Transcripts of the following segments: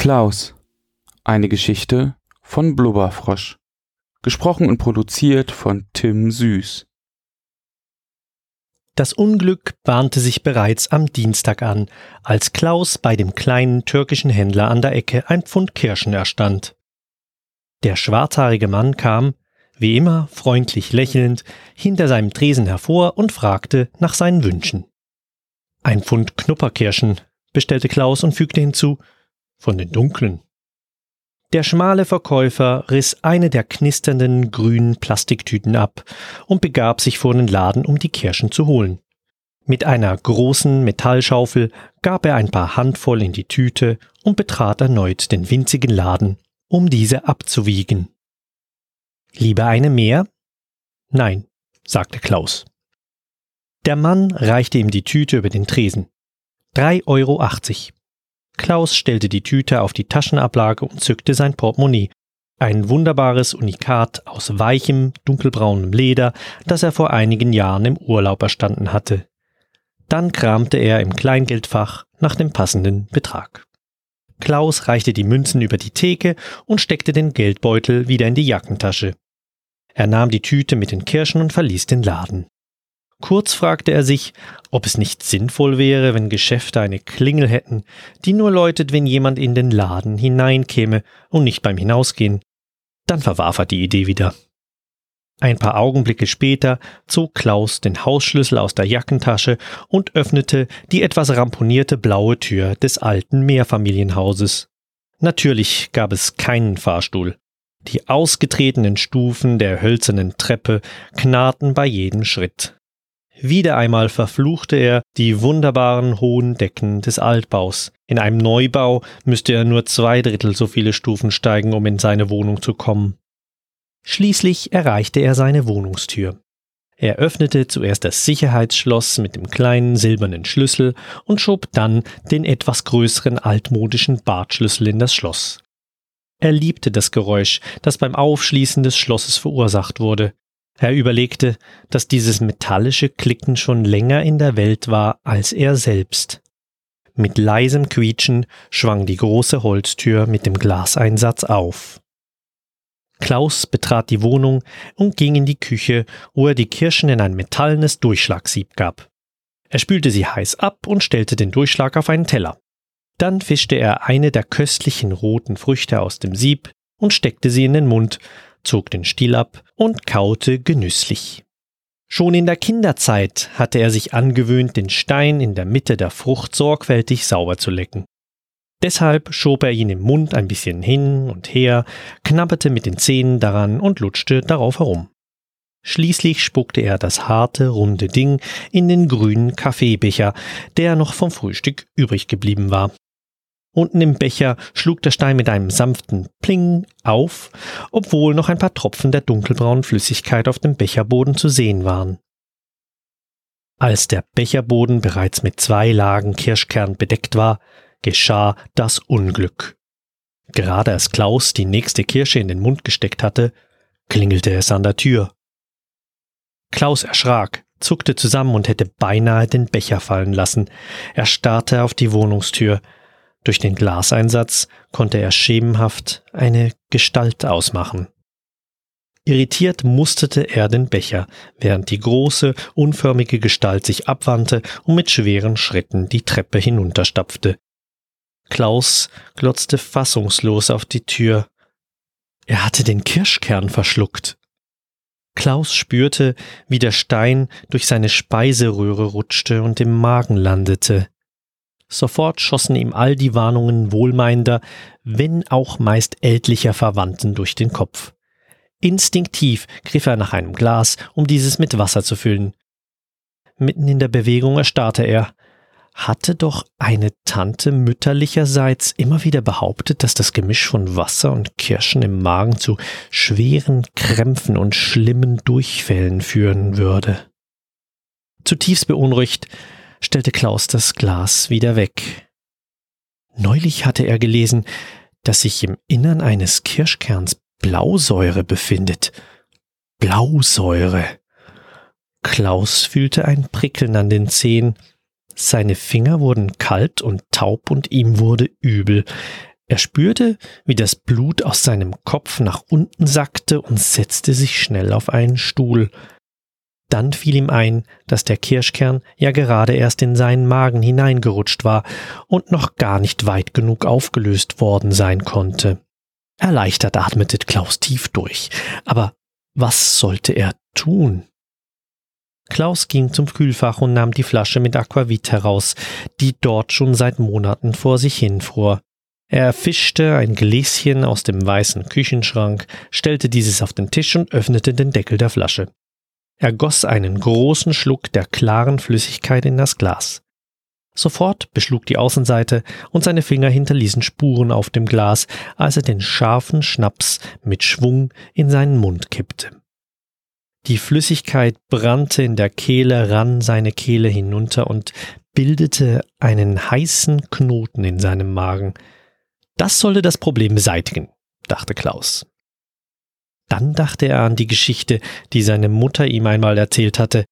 Klaus. Eine Geschichte von Blubberfrosch. Gesprochen und produziert von Tim Süß. Das Unglück bahnte sich bereits am Dienstag an, als Klaus bei dem kleinen türkischen Händler an der Ecke ein Pfund Kirschen erstand. Der schwarzhaarige Mann kam, wie immer freundlich lächelnd, hinter seinem Tresen hervor und fragte nach seinen Wünschen. Ein Pfund Knupperkirschen, bestellte Klaus und fügte hinzu, von den dunklen. Der schmale Verkäufer riss eine der knisternden grünen Plastiktüten ab und begab sich vor den Laden, um die Kirschen zu holen. Mit einer großen Metallschaufel gab er ein paar Handvoll in die Tüte und betrat erneut den winzigen Laden, um diese abzuwiegen. Lieber eine mehr? Nein, sagte Klaus. Der Mann reichte ihm die Tüte über den Tresen. Drei Euro. Klaus stellte die Tüte auf die Taschenablage und zückte sein Portemonnaie. Ein wunderbares Unikat aus weichem, dunkelbraunem Leder, das er vor einigen Jahren im Urlaub erstanden hatte. Dann kramte er im Kleingeldfach nach dem passenden Betrag. Klaus reichte die Münzen über die Theke und steckte den Geldbeutel wieder in die Jackentasche. Er nahm die Tüte mit den Kirschen und verließ den Laden. Kurz fragte er sich, ob es nicht sinnvoll wäre, wenn Geschäfte eine Klingel hätten, die nur läutet, wenn jemand in den Laden hineinkäme und nicht beim Hinausgehen. Dann verwarf er die Idee wieder. Ein paar Augenblicke später zog Klaus den Hausschlüssel aus der Jackentasche und öffnete die etwas ramponierte blaue Tür des alten Mehrfamilienhauses. Natürlich gab es keinen Fahrstuhl. Die ausgetretenen Stufen der hölzernen Treppe knarrten bei jedem Schritt. Wieder einmal verfluchte er die wunderbaren hohen Decken des Altbaus. In einem Neubau müsste er nur zwei Drittel so viele Stufen steigen, um in seine Wohnung zu kommen. Schließlich erreichte er seine Wohnungstür. Er öffnete zuerst das Sicherheitsschloss mit dem kleinen silbernen Schlüssel und schob dann den etwas größeren altmodischen Bartschlüssel in das Schloss. Er liebte das Geräusch, das beim Aufschließen des Schlosses verursacht wurde. Er überlegte, dass dieses metallische Klicken schon länger in der Welt war als er selbst. Mit leisem Quietschen schwang die große Holztür mit dem Glaseinsatz auf. Klaus betrat die Wohnung und ging in die Küche, wo er die Kirschen in ein metallenes Durchschlagsieb gab. Er spülte sie heiß ab und stellte den Durchschlag auf einen Teller. Dann fischte er eine der köstlichen roten Früchte aus dem Sieb und steckte sie in den Mund, zog den Stiel ab und kaute genüsslich. Schon in der Kinderzeit hatte er sich angewöhnt, den Stein in der Mitte der Frucht sorgfältig sauber zu lecken. Deshalb schob er ihn im Mund ein bisschen hin und her, knabberte mit den Zähnen daran und lutschte darauf herum. Schließlich spuckte er das harte, runde Ding in den grünen Kaffeebecher, der noch vom Frühstück übrig geblieben war. Unten im Becher schlug der Stein mit einem sanften Pling auf, obwohl noch ein paar Tropfen der dunkelbraunen Flüssigkeit auf dem Becherboden zu sehen waren. Als der Becherboden bereits mit zwei Lagen Kirschkern bedeckt war, geschah das Unglück. Gerade als Klaus die nächste Kirsche in den Mund gesteckt hatte, klingelte es an der Tür. Klaus erschrak, zuckte zusammen und hätte beinahe den Becher fallen lassen. Er starrte auf die Wohnungstür, durch den Glaseinsatz konnte er schemenhaft eine Gestalt ausmachen. Irritiert musterte er den Becher, während die große, unförmige Gestalt sich abwandte und mit schweren Schritten die Treppe hinunterstapfte. Klaus glotzte fassungslos auf die Tür. Er hatte den Kirschkern verschluckt. Klaus spürte, wie der Stein durch seine Speiseröhre rutschte und im Magen landete. Sofort schossen ihm all die Warnungen wohlmeinender, wenn auch meist ältlicher Verwandten durch den Kopf. Instinktiv griff er nach einem Glas, um dieses mit Wasser zu füllen. Mitten in der Bewegung erstarrte er. Hatte doch eine Tante mütterlicherseits immer wieder behauptet, dass das Gemisch von Wasser und Kirschen im Magen zu schweren Krämpfen und schlimmen Durchfällen führen würde. Zutiefst beunruhigt stellte Klaus das Glas wieder weg. Neulich hatte er gelesen, dass sich im Innern eines Kirschkerns Blausäure befindet. Blausäure. Klaus fühlte ein Prickeln an den Zehen. Seine Finger wurden kalt und taub und ihm wurde übel. Er spürte, wie das Blut aus seinem Kopf nach unten sackte und setzte sich schnell auf einen Stuhl. Dann fiel ihm ein, dass der Kirschkern ja gerade erst in seinen Magen hineingerutscht war und noch gar nicht weit genug aufgelöst worden sein konnte. Erleichtert atmete Klaus tief durch. Aber was sollte er tun? Klaus ging zum Kühlfach und nahm die Flasche mit Aquavit heraus, die dort schon seit Monaten vor sich hinfror. Er fischte ein Gläschen aus dem weißen Küchenschrank, stellte dieses auf den Tisch und öffnete den Deckel der Flasche. Er goss einen großen Schluck der klaren Flüssigkeit in das Glas. Sofort beschlug die Außenseite und seine Finger hinterließen Spuren auf dem Glas, als er den scharfen Schnaps mit Schwung in seinen Mund kippte. Die Flüssigkeit brannte in der Kehle, rann seine Kehle hinunter und bildete einen heißen Knoten in seinem Magen. Das sollte das Problem beseitigen, dachte Klaus. Dann dachte er an die Geschichte, die seine Mutter ihm einmal erzählt hatte.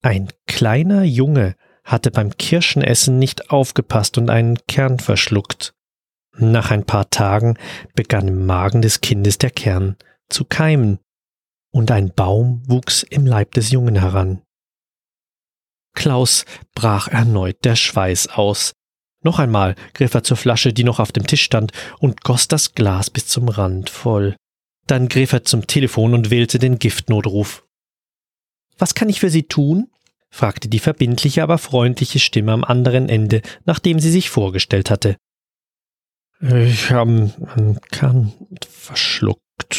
Ein kleiner Junge hatte beim Kirschenessen nicht aufgepasst und einen Kern verschluckt. Nach ein paar Tagen begann im Magen des Kindes der Kern zu keimen, und ein Baum wuchs im Leib des Jungen heran. Klaus brach erneut der Schweiß aus. Noch einmal griff er zur Flasche, die noch auf dem Tisch stand, und goss das Glas bis zum Rand voll. Dann griff er zum Telefon und wählte den Giftnotruf. Was kann ich für Sie tun? fragte die verbindliche, aber freundliche Stimme am anderen Ende, nachdem sie sich vorgestellt hatte. Ich habe einen Kern verschluckt,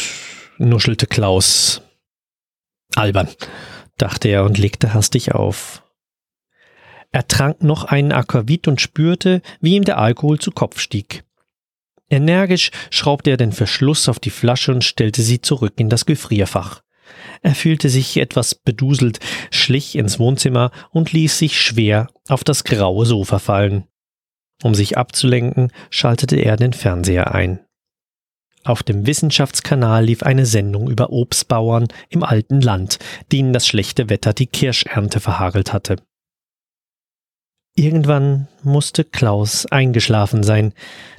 nuschelte Klaus. Albern, dachte er und legte hastig auf. Er trank noch einen Aquavit und spürte, wie ihm der Alkohol zu Kopf stieg. Energisch schraubte er den Verschluss auf die Flasche und stellte sie zurück in das Gefrierfach. Er fühlte sich etwas beduselt, schlich ins Wohnzimmer und ließ sich schwer auf das graue Sofa fallen. Um sich abzulenken, schaltete er den Fernseher ein. Auf dem Wissenschaftskanal lief eine Sendung über Obstbauern im alten Land, denen das schlechte Wetter die Kirschernte verhagelt hatte. Irgendwann musste Klaus eingeschlafen sein,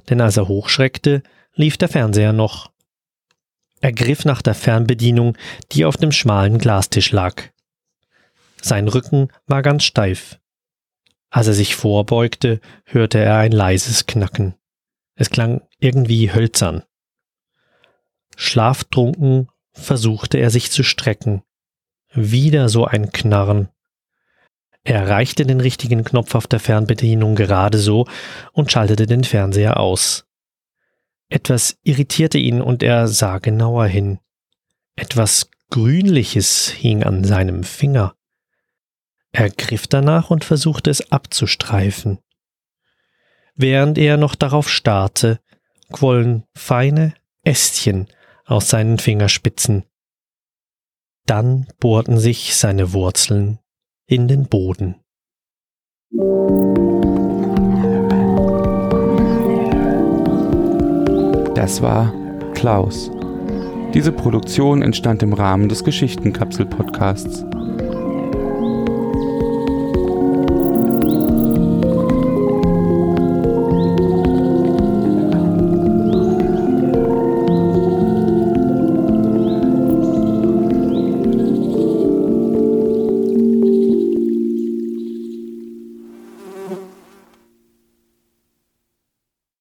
denn als er hochschreckte, lief der Fernseher noch. Er griff nach der Fernbedienung, die auf dem schmalen Glastisch lag. Sein Rücken war ganz steif. Als er sich vorbeugte, hörte er ein leises Knacken. Es klang irgendwie hölzern. Schlaftrunken versuchte er sich zu strecken. Wieder so ein Knarren. Er erreichte den richtigen Knopf auf der Fernbedienung gerade so und schaltete den Fernseher aus. Etwas irritierte ihn und er sah genauer hin. Etwas Grünliches hing an seinem Finger. Er griff danach und versuchte es abzustreifen. Während er noch darauf starrte, quollen feine Ästchen aus seinen Fingerspitzen. Dann bohrten sich seine Wurzeln in den Boden. Das war Klaus. Diese Produktion entstand im Rahmen des Geschichtenkapsel-Podcasts.